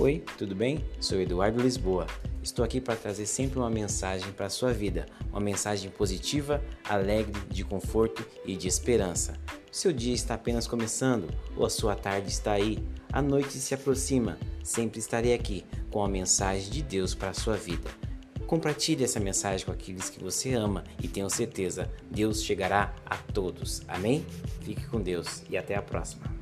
Oi, tudo bem? Sou Eduardo Lisboa. Estou aqui para trazer sempre uma mensagem para a sua vida, uma mensagem positiva, alegre, de conforto e de esperança. Seu dia está apenas começando ou a sua tarde está aí, a noite se aproxima. Sempre estarei aqui com a mensagem de Deus para a sua vida. Compartilhe essa mensagem com aqueles que você ama e tenho certeza, Deus chegará a todos. Amém? Fique com Deus e até a próxima.